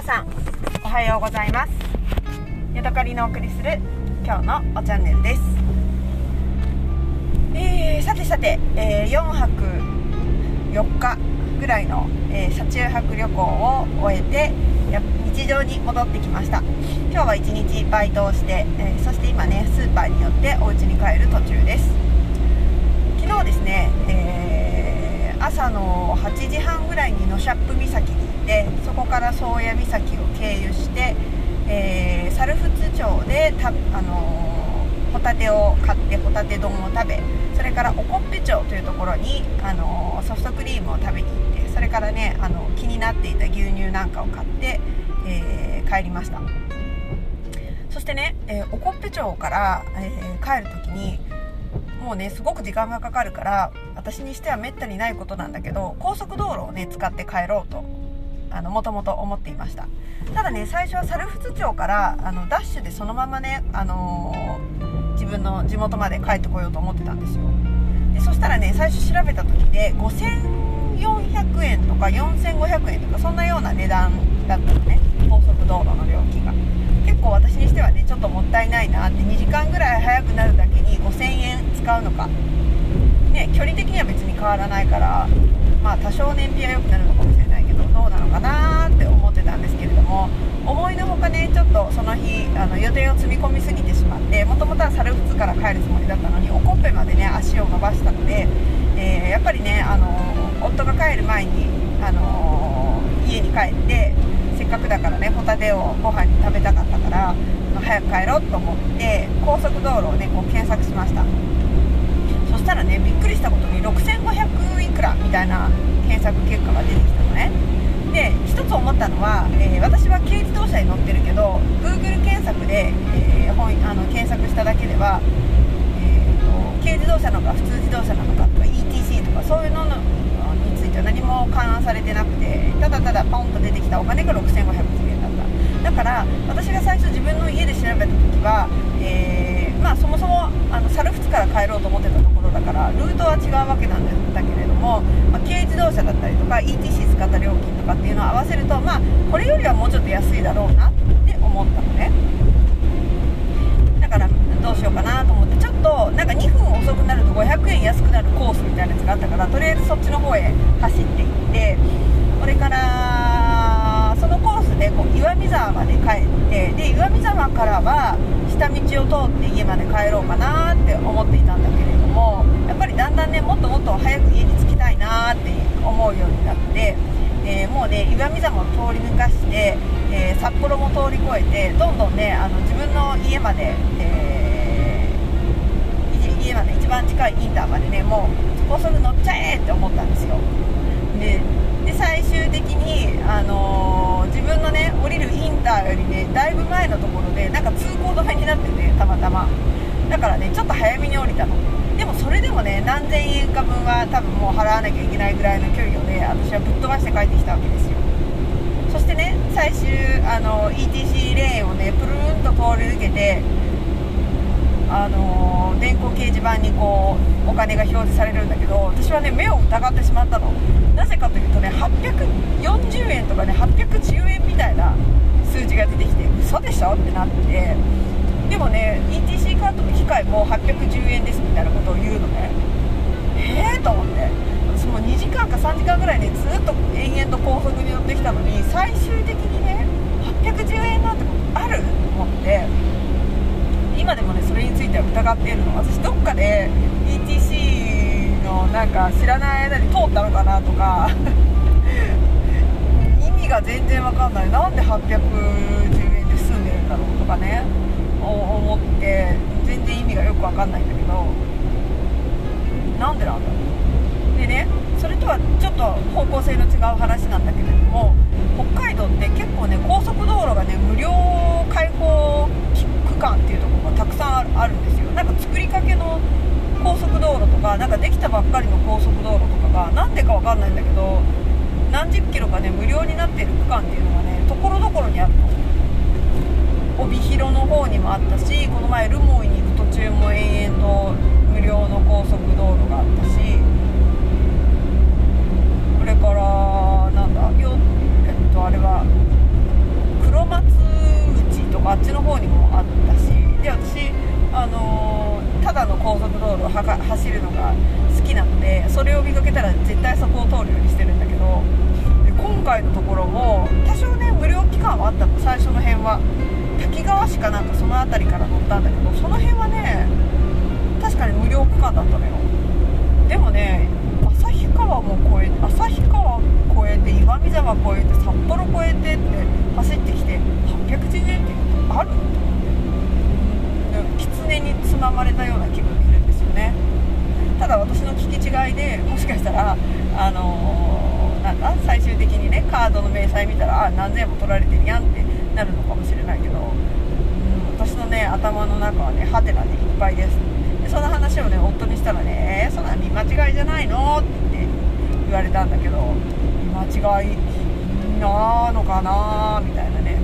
皆さんおはようございます。ヤドカリのお送りする今日のおチャンネルです。えー、さてさて、えー、4泊4日ぐらいの、えー、車中泊旅行を終えて日常に戻ってきました。今日は1日バイトをして、えそして今ねスーパーによってお家に帰る途中です。昨日ですね、えー朝の8時半ぐらいにノシャップ岬にてそこから宗谷岬を経由して、えー、猿払町でた、あのー、ホタテを買ってホタテ丼を食べそれからおこっぺ町というところに、あのー、ソフトクリームを食べに行ってそれからね、あの気になっていた牛乳なんかを買って、え帰りました。そしてね、えおこっぺ町から、え帰る時にもうねすごく時間がかかるから私にしてはめったにないことなんだけど高速道路をね使って帰ろうと。あのもともと思っていました。ただね最初は猿払町からあのダッシュでそのままね、あのー、自分の地元まで帰ってこようと思ってたんですよ。でそしたらね最初調べた時で5400円とか4500円とかそんなような値段だったのね。高速道路の料金が。結構私にしてはねちょっともったいないなって2時間ぐらい早くなるだけに5000円使うのか。ね距離的には別に変わらないからまあ多少燃費は良くなるのかもしれない。どうなのかなって思ってたんですけれども思いのほかねちょっとその日あの予定を積み込みすぎてしまってもともとは猿払から帰るつもりだったのにおこっぺまでね足を伸ばしたので、えー、やっぱりねあの夫が帰る前にあの家に帰ってせっかくだからねホタテをご飯に食べたかったから早く帰ろうと思って高速道路をねこう検索しました。そしたらねびっくりしたことに6500いくらみたいな検索結果が出てきたのね。で一つ思ったのは、えー、私は軽自動車に乗ってるけど Google 検索で、えー、本あの検索しただけでは、えーと、軽自動車なのか普通自動車なのかとか ETC とかそういうのについては何も勘案されてなくてただただポンと出てきたお金が6510円だった。だから私が最初自分の家で調べた時は、えー、まあ、そもそもあの猿帰ろうと思ってたところだからルートは違うわけなんだけれども、まあ、軽自動車だったりとか ETC 使った料金とかっていうのを合わせるとまあこれよりはもうちょっと安いだろうなって思ったのね。だからどうしようかなと思ってちょっとなんか2分遅くなると500円安くなるコースみたいなやつがあったからとりあえずそっちの方へ走っていってこれからそのコースでこう岩見沢まで帰ってで岩見沢からは下道を通って家まで帰ろうかなって思っていたんだけれどもやっぱりだんだんねもっともっと早く家に着きたいなって思うようになって、えー、もうね岩見沢を通り抜かして、えー、札幌も通り越えてどんどんねあの自分の家まで、えー、家まで一番近いインターまでねもう高速乗っちゃえって思ったんですよ。でで最終的に、あのー、自分のね降りるインターよりねだいぶ前のところでなんか通行止めになっててたまたま。だからねちょっと早めに降りたの。でもそれでもね何千円か分は多分もう払わなきゃいけないぐらいの距離をね私はぶっ飛ばして帰ってきたわけですよ。そしてね最終あの ETC レーンをねプルーンと通り抜けてあの電光掲示板にこうお金が表示されるんだけど私はね目を疑ってしまったの。なぜかというとね840円とかね810円みたいな数字が出てきて嘘でしょ？ってなって。でもね ETC カードの機械も810円ですみたいなことを言うのねええー、と思って私も2時間か3時間ぐらいねずっと延々と高速に乗ってきたのに最終的にね810円なんてあると思って今でもねそれについては疑っているの私どっかで ETC のなんか知らない間に通ったのかなとか 意味が全然わかんない。なんで810円で済んでるんだろうとかね思って全然意味がよくわかんないんだけどなんでなんだろう。でねそれとはちょっと方向性の違う話なんだけれども北海道ってかなんかできたばっかりの高速道路とかがなんでか分かんないんだけど何十キロかね無料になっている区間っていうのがねところどころにあるの。帯広の方にもあったしこの前留萌に行く途中も延々と無料の高速道路があったしこれからなんだよえっとあれは黒松内とかあっちの方にもあったしで私あのー、ただの高速道路を走るのが好きなのでそれを見かけたら絶対そこを通るようにしてるんだけど今回のところも多少ね無料期間はあったの。最初の辺は。滝川市かなんかその辺りから乗ったんだけどその辺はね確かに無料区間だったのよ。でもね明細見たらあ何千円も取られてるやんってなるのかもしれないけど、うん、私のね頭の中はねハテナでいっぱいです。でその話をね夫にしたらね「えー、そんな見間違いじゃないの?」って言って言われたんだけど見間違いなのかな？みたいなね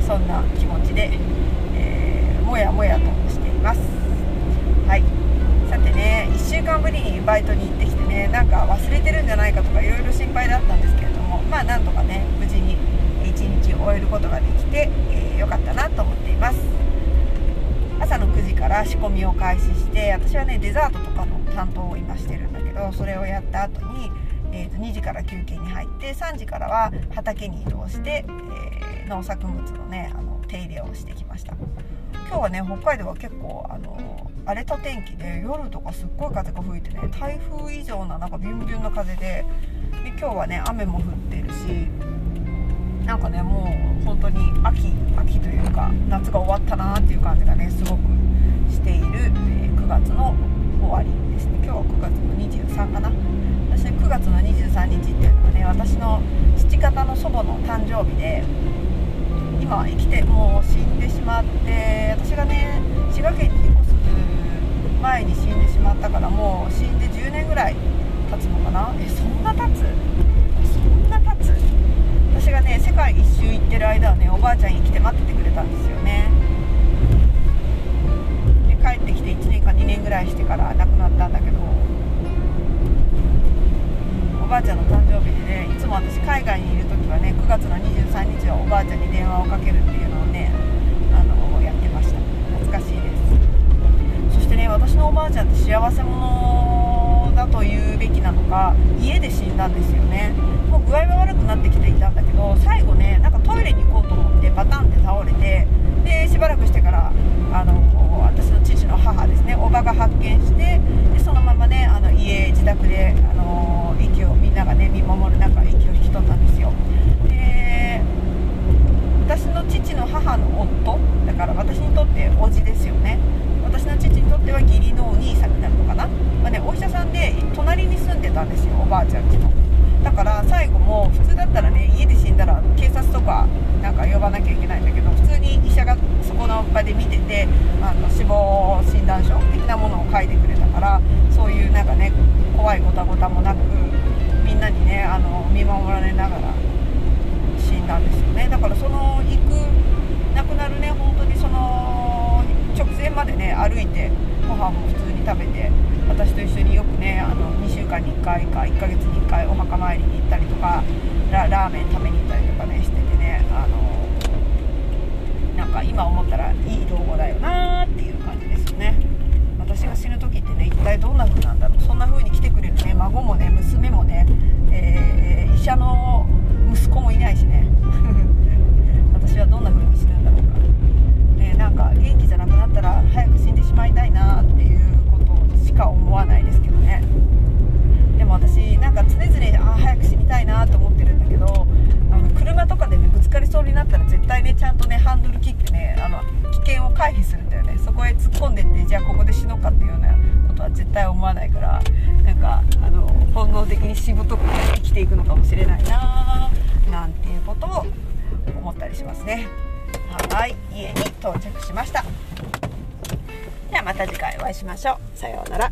そんな気持ちで、えー、もやもやとしています。はい。さてね1週間ぶりにバイトに行ってきてねなんか忘れてるんじゃないかとかいろいろ心配だったんですけどもまあなんとかね無事に1日終えることができて、えー、よかったなと思っています。朝の9時から仕込みを開始して私はねデザートとかの担当を今してるんだけどそれをやった後に、えー、と2時から休憩に入って3時からは畑に移動して、えー、農作物のねあの手入れをしてきました。今日はね北海道は結構あの荒れた天気で夜とかすっごい風が吹いてね台風以上ななんかビュンビュンの風でで今日はね雨も降ってるしなんかねもう本当に秋秋というか夏が終わったなっていう感じがねすごくしている、えー、9月の終わりですね。今日は9月の23かな。私9月の23日っていうのはね私の父方の祖母の誕生日で今生きてもう死んでしまって私がね滋賀県に前に死んでしまったからもう死んで10年ぐらい経つのかな？えそんな経つ？そんな経つ？私がね世界一周行ってる間はねおばあちゃん生きて待っててくれたんですよね。で帰ってきて1年か2年ぐらいしてから亡くなったんだけど、おばあちゃんの誕生日でねいつも私海外にいる時はね9月の23日はおばあちゃんに電話をかけるっていうで死んだんですよね。もう具合は悪くなってきていたんだけど最後ねなんかトイレに行こうと思ってバタンって倒れてでしばらくしてからあの私の父の母ですねおばが発見してでそのままねあの家自宅であの息をみんながね見守る中息を引き取ったんですよで私の父の母の夫だから私にとって叔父ですよね私の父にとっては義理のお兄さんになるのかな、まあね、お医者さんで隣に住んでたんですよおばあちゃんちの最後も普通だったらね家で死んだら警察とかなんか呼ばなきゃいけないんだけど普通に医者がそこの場で見ててあの死亡診断書的なものを書いてくれたからそういうなんかね怖いごたごたもなくみんなにねあの見守られながら死んだんですよね。だからその行く亡くなるね本当にその直前までね歩いてご飯も普通に食べて私と一緒によくねあの2週間に1回か1ヶ月に1回お墓参りに行ったりとかラーメン食べに行ったりとかねしててねあのなんか今思ったらいい老後だよなーっていう感じですよね。私が死ぬ時ってね一体どんな風なんだろう。そんな風に来てくれるね孫もね娘もね、えー、医者の息子もいないしね。私はどんな風に死ぬんだろうかねなんか元気じゃなくなったら早く死んでしまいたいなっていうことしか思わないですけどね。でも私なんか常々あ早く死にたいなと思ってるんだけどあの車とかでねぶつかりそうになったら絶対ねちゃんとねハンドル切ってねあの危険を回避するんだよね。そこへ突っ込んでってじゃあここで死のうかっていうようなことは絶対思わないからなんかあの本能的にしぶとく生きていくのかもしれないななんていうことを思ったりしますね。はい家に到着しました。ではまた次回お会いしましょう。さようなら。